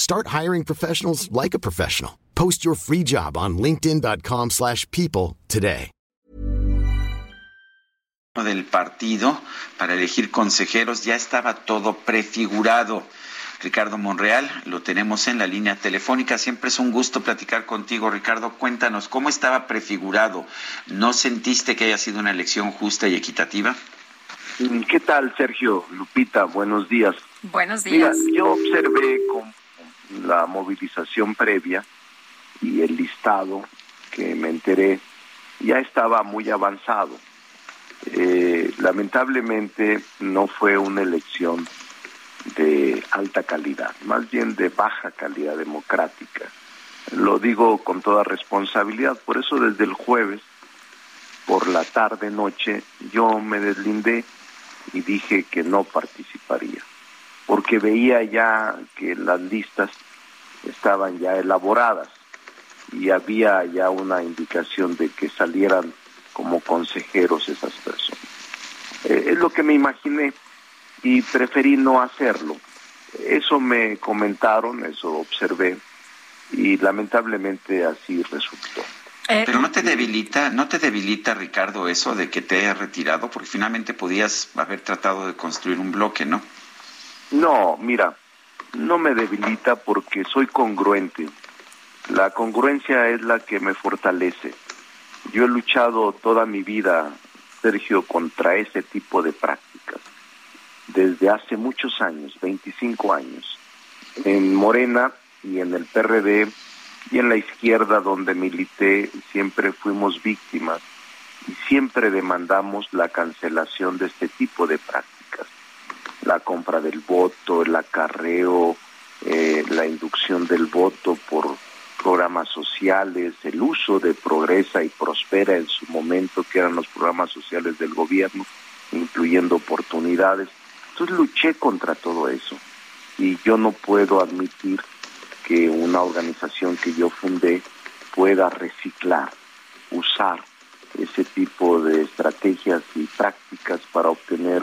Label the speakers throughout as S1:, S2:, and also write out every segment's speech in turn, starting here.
S1: Start hiring professionals like a professional. Post your free job on linkedin.com/people slash people today.
S2: del partido para elegir consejeros ya estaba todo prefigurado. Ricardo Monreal, lo tenemos en la línea telefónica. Siempre es un gusto platicar contigo, Ricardo. Cuéntanos, ¿cómo estaba prefigurado? ¿No sentiste que haya sido una elección justa y equitativa?
S3: ¿Qué tal, Sergio? Lupita, buenos días.
S4: Buenos días.
S3: Mira, yo observé con la movilización previa y el listado que me enteré ya estaba muy avanzado. Eh, lamentablemente no fue una elección de alta calidad, más bien de baja calidad democrática. Lo digo con toda responsabilidad, por eso desde el jueves, por la tarde noche, yo me deslindé y dije que no participaría, porque veía ya que las listas estaban ya elaboradas y había ya una indicación de que salieran como consejeros esas personas. Eh, es lo que me imaginé y preferí no hacerlo. Eso me comentaron, eso observé y lamentablemente así resultó.
S4: Eh,
S2: Pero no te debilita, no te debilita, Ricardo, eso de que te hayas retirado, porque finalmente podías haber tratado de construir un bloque, ¿no?
S3: No, mira, no me debilita porque soy congruente. La congruencia es la que me fortalece. Yo he luchado toda mi vida, Sergio, contra ese tipo de prácticas. Desde hace muchos años, 25 años. En Morena y en el PRD y en la izquierda donde milité siempre fuimos víctimas y siempre demandamos la cancelación de este tipo de prácticas. La compra del voto, el acarreo, eh, la inducción del voto por programas sociales, el uso de Progresa y Prospera en su momento, que eran los programas sociales del gobierno, incluyendo oportunidades. Entonces luché contra todo eso y yo no puedo admitir que una organización que yo fundé pueda reciclar, usar ese tipo de estrategias y prácticas para obtener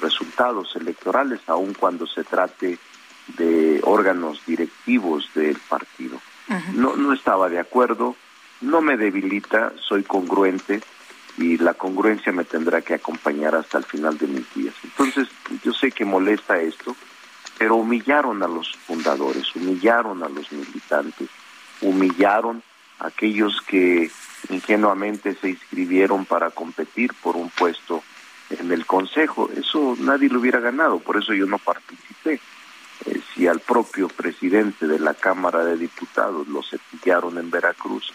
S3: resultados electorales, aun cuando se trate de órganos directivos del partido. No, no estaba de acuerdo, no me debilita, soy congruente y la congruencia me tendrá que acompañar hasta el final de mis días. Entonces, yo sé que molesta esto, pero humillaron a los fundadores, humillaron a los militantes, humillaron a aquellos que ingenuamente se inscribieron para competir por un puesto en el Consejo. Eso nadie lo hubiera ganado, por eso yo no participé. Eh, si al propio presidente de la Cámara de Diputados lo cepillaron en Veracruz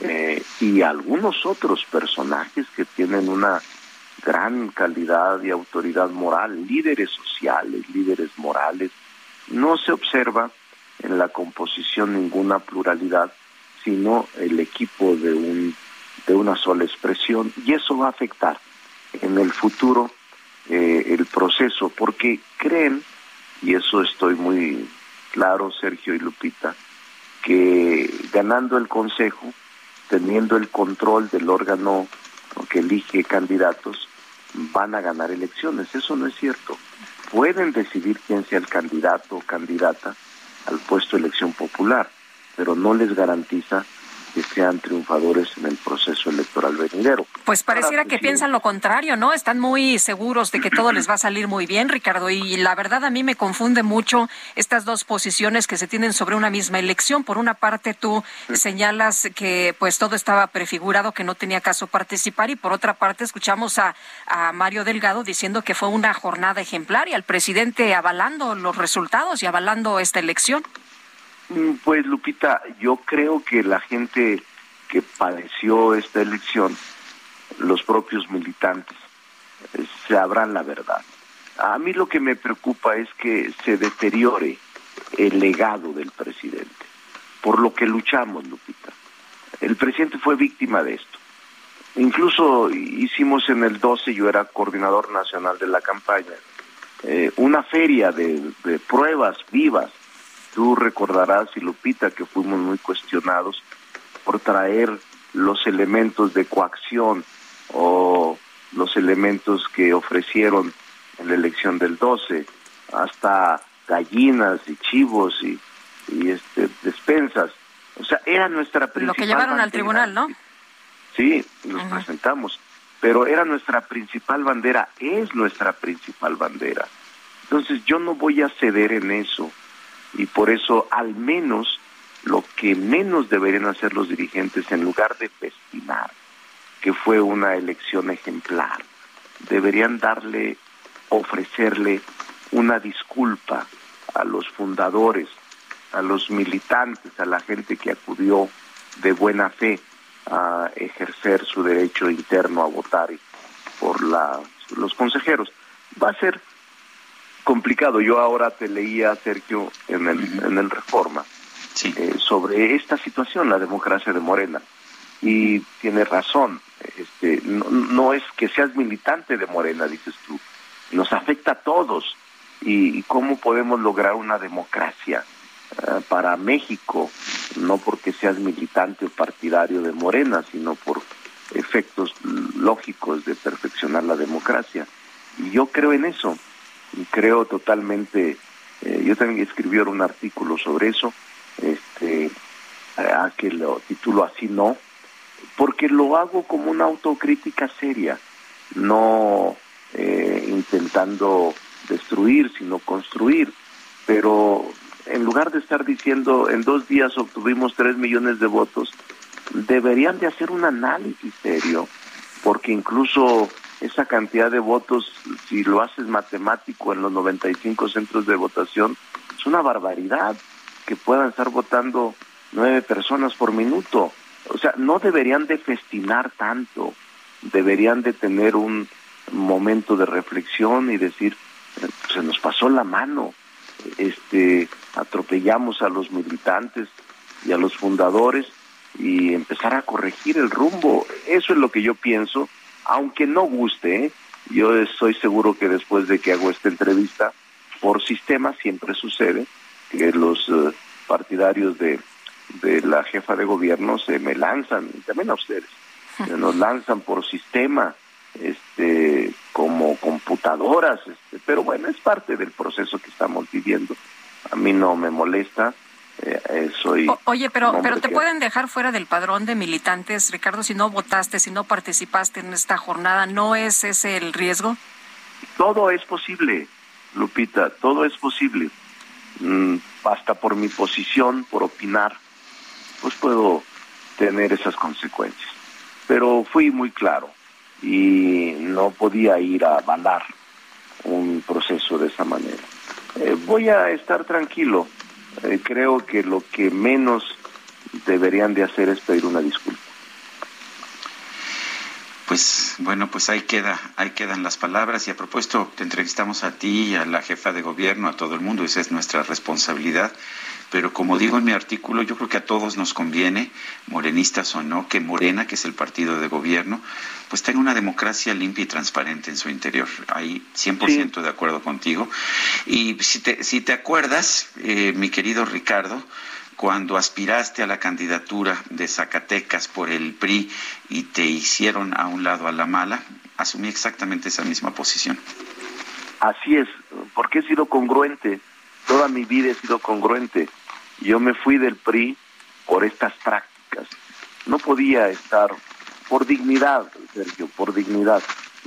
S3: eh, y algunos otros personajes que tienen una gran calidad y autoridad moral, líderes sociales, líderes morales, no se observa en la composición ninguna pluralidad, sino el equipo de un de una sola expresión y eso va a afectar en el futuro eh, el proceso porque creen y eso estoy muy claro Sergio y Lupita que ganando el consejo teniendo el control del órgano que elige candidatos van a ganar elecciones. Eso no es cierto. Pueden decidir quién sea el candidato o candidata al puesto de elección popular, pero no les garantiza que sean triunfadores en el proceso electoral venidero.
S4: Pues pareciera que piensan lo contrario, ¿no? Están muy seguros de que todo les va a salir muy bien, Ricardo, y la verdad a mí me confunde mucho estas dos posiciones que se tienen sobre una misma elección. Por una parte tú señalas que pues todo estaba prefigurado, que no tenía caso participar, y por otra parte escuchamos a, a Mario Delgado diciendo que fue una jornada ejemplar y al presidente avalando los resultados y avalando esta elección.
S3: Mm, pues Lupita, yo creo que la gente que padeció esta elección, los propios militantes, eh, sabrán la verdad. A mí lo que me preocupa es que se deteriore el legado del presidente, por lo que luchamos, Lupita. El presidente fue víctima de esto. Incluso hicimos en el 12, yo era coordinador nacional de la campaña, eh, una feria de pruebas vivas Tú recordarás, y Lupita, que fuimos muy cuestionados por traer los elementos de coacción o los elementos que ofrecieron en la elección del 12, hasta gallinas y chivos y, este, despensas. O sea, era nuestra principal.
S4: Lo que llevaron al tribunal, ¿no?
S3: Sí, nos presentamos. Pero era nuestra principal bandera, es nuestra principal bandera. Entonces yo no voy a ceder en eso y por eso al menos lo que menos deberían hacer los dirigentes en lugar de festinar que fue una elección ejemplar, deberían darle, ofrecerle una disculpa a los fundadores, a los militantes, a la gente que acudió de buena fe a ejercer su derecho interno a votar por la, los consejeros. Va a ser complicado. Yo ahora te leía, Sergio, en el, en el Reforma, eh, sobre esta situación, la democracia de Morena. Y tiene razón, este, no, es que seas militante de Morena, dices tú, nos afecta a todos. ¿Y, cómo podemos lograr una democracia eh, para México? No porque seas militante o partidario de Morena, sino por efectos lógicos de perfeccionar la democracia. Y yo creo en eso creo totalmente, eh, yo también escribí un artículo sobre eso, este, a que lo titulo así no, porque lo hago como una autocrítica seria, no eh, intentando destruir, sino construir, pero en lugar de estar diciendo en dos días obtuvimos tres millones de votos, deberían de hacer un análisis serio, porque incluso esa cantidad de votos, si lo haces matemático en los 95 centros de votación, es una barbaridad que puedan estar votando nueve personas por minuto. O sea, no deberían de festinar tanto, deberían de tener un momento de reflexión y decir, se nos pasó la mano, este, atropellamos a los militantes y a los fundadores y empezar a corregir el rumbo. Eso es lo que yo pienso aunque no guste, yo estoy seguro que después de que hago esta entrevista, por sistema siempre sucede que los eh, partidarios de, de la jefa de gobierno se me lanzan, y también a ustedes, nos lanzan por sistema, este, como computadoras, este, pero bueno, es parte del proceso que estamos viviendo. A mí no me molesta, eh, eh,
S4: oye, pero, pero te pueden dejar fuera del padrón de militantes, Ricardo, si no votaste, si no participaste en esta jornada, ¿no es ese el riesgo?
S3: Todo es posible, Lupita, todo es posible. Mm, hasta por mi posición, por opinar, pues puedo tener esas consecuencias. Pero fui muy claro y no podía ir a avalar un proceso de esa manera. Eh, voy a estar tranquilo eh, creo que lo que menos deberían de hacer es pedir una disculpa.
S2: Pues bueno, pues ahí queda, ahí quedan las palabras y a propósito te entrevistamos a ti a la jefa de gobierno, a todo el mundo, esa es nuestra responsabilidad. Pero como digo en mi artículo, yo creo que a todos nos conviene, morenistas o no, que Morena, que es el partido de gobierno, pues tenga una democracia limpia y transparente en su interior. Ahí 100% de acuerdo contigo. Y si te, si te acuerdas, eh, mi querido Ricardo, cuando aspiraste a la candidatura de Zacatecas por el PRI y te hicieron a un lado a la mala, asumí exactamente esa misma posición.
S3: Así es, porque he sido congruente, toda mi vida he sido congruente. Yo me fui del PRI por estas prácticas no podía estar por dignidad, Sergio, por dignidad.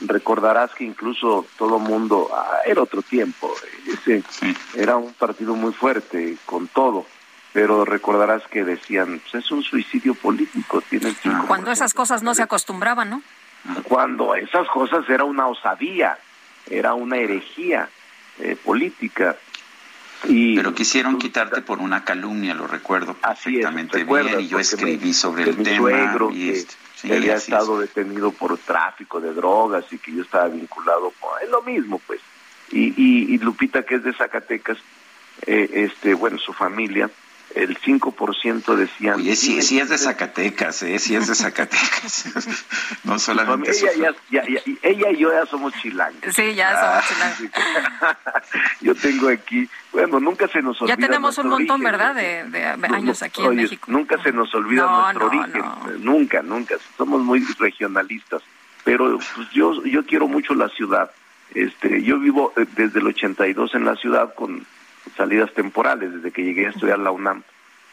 S3: Recordarás que incluso todo mundo, ah, era otro tiempo, ese era un partido muy fuerte con todo, pero recordarás que decían, pues es un suicidio político, tiene
S4: Cuando esas cosas no se acostumbraban, ¿no?
S3: Cuando esas cosas era una osadía, era una herejía eh, política.
S2: Y Pero quisieron quitarte por una calumnia, lo recuerdo perfectamente bien, y yo escribí sobre el tema.
S3: y este, había estado detenido por tráfico de drogas y que yo estaba vinculado con... Es lo mismo, pues. Y, y, y Lupita, que es de Zacatecas, eh, este, bueno, su familia, el 5% decían...
S2: Oye, sí, sí es de Zacatecas, ¿eh? Sí es de Zacatecas. no solamente...
S3: Ella, ya, ya, ella y yo ya somos chilangos.
S4: Sí, ya somos ah, chilangos.
S3: yo tengo aquí... Bueno, nunca se nos olvida
S4: Ya tenemos un montón, ¿verdad?, de, años aquí en México.
S3: Nunca se nos olvida nuestro origen. Nunca, nunca. Somos muy regionalistas. Pero pues, yo, yo quiero mucho la ciudad. Este, yo vivo eh, desde el 82 en la ciudad con salidas temporales desde que llegué a estudiar la UNAM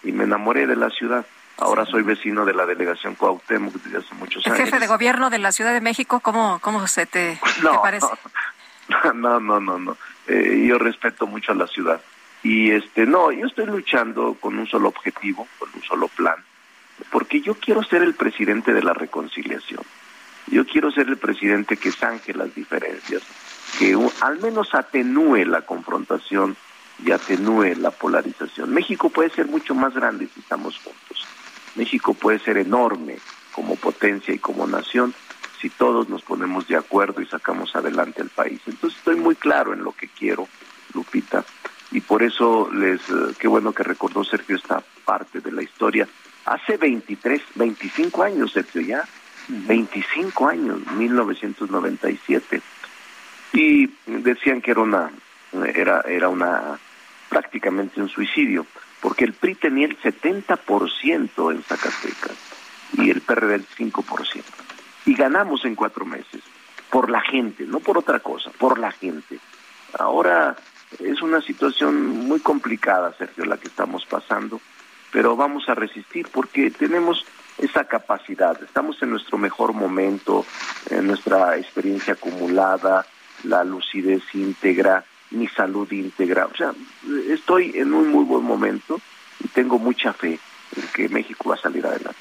S3: y me enamoré de la ciudad. Ahora soy vecino de la delegación Cuauhtémoc desde hace muchos años.
S4: ¿El jefe de gobierno de la Ciudad de México? ¿Cómo, cómo se te, parece?
S3: No, no, no, no. Eh, yo respeto mucho a la ciudad. Y este, no, yo estoy luchando con un solo objetivo, con un solo plan, porque yo quiero ser el presidente de la reconciliación. Yo quiero ser el presidente que zanje las diferencias, que al menos atenúe la confrontación y atenúe la polarización. México puede ser mucho más grande si estamos juntos. México puede ser enorme como potencia y como nación si todos nos ponemos de acuerdo y sacamos adelante el país. Entonces estoy muy claro en lo que quiero, Lupita, y por eso les, eh, qué bueno que recordó Sergio esta parte de la historia. Hace 23, 25 años, Sergio, ya, 25 años, 1997. Y decían que era una, era, era una prácticamente un suicidio, porque el PRI tenía el 70% en Zacatecas y el PRD el 5%. Y ganamos en cuatro meses, por la gente, no por otra cosa, por la gente. Ahora es una situación muy complicada, Sergio, la que estamos pasando, pero vamos a resistir porque tenemos esa capacidad, estamos en nuestro mejor momento, en nuestra experiencia acumulada, la lucidez íntegra, mi salud íntegra. O sea, estoy en un muy buen momento y tengo mucha fe en que México va a salir adelante.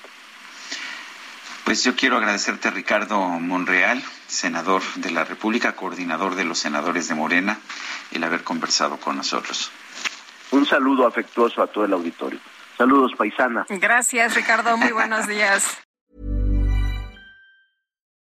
S2: Pues yo quiero agradecerte, Ricardo Monreal, senador de la República, coordinador de los senadores de Morena, el haber conversado con nosotros.
S3: Un saludo afectuoso a todo el auditorio. Saludos, paisana.
S4: Gracias, Ricardo. Muy buenos días.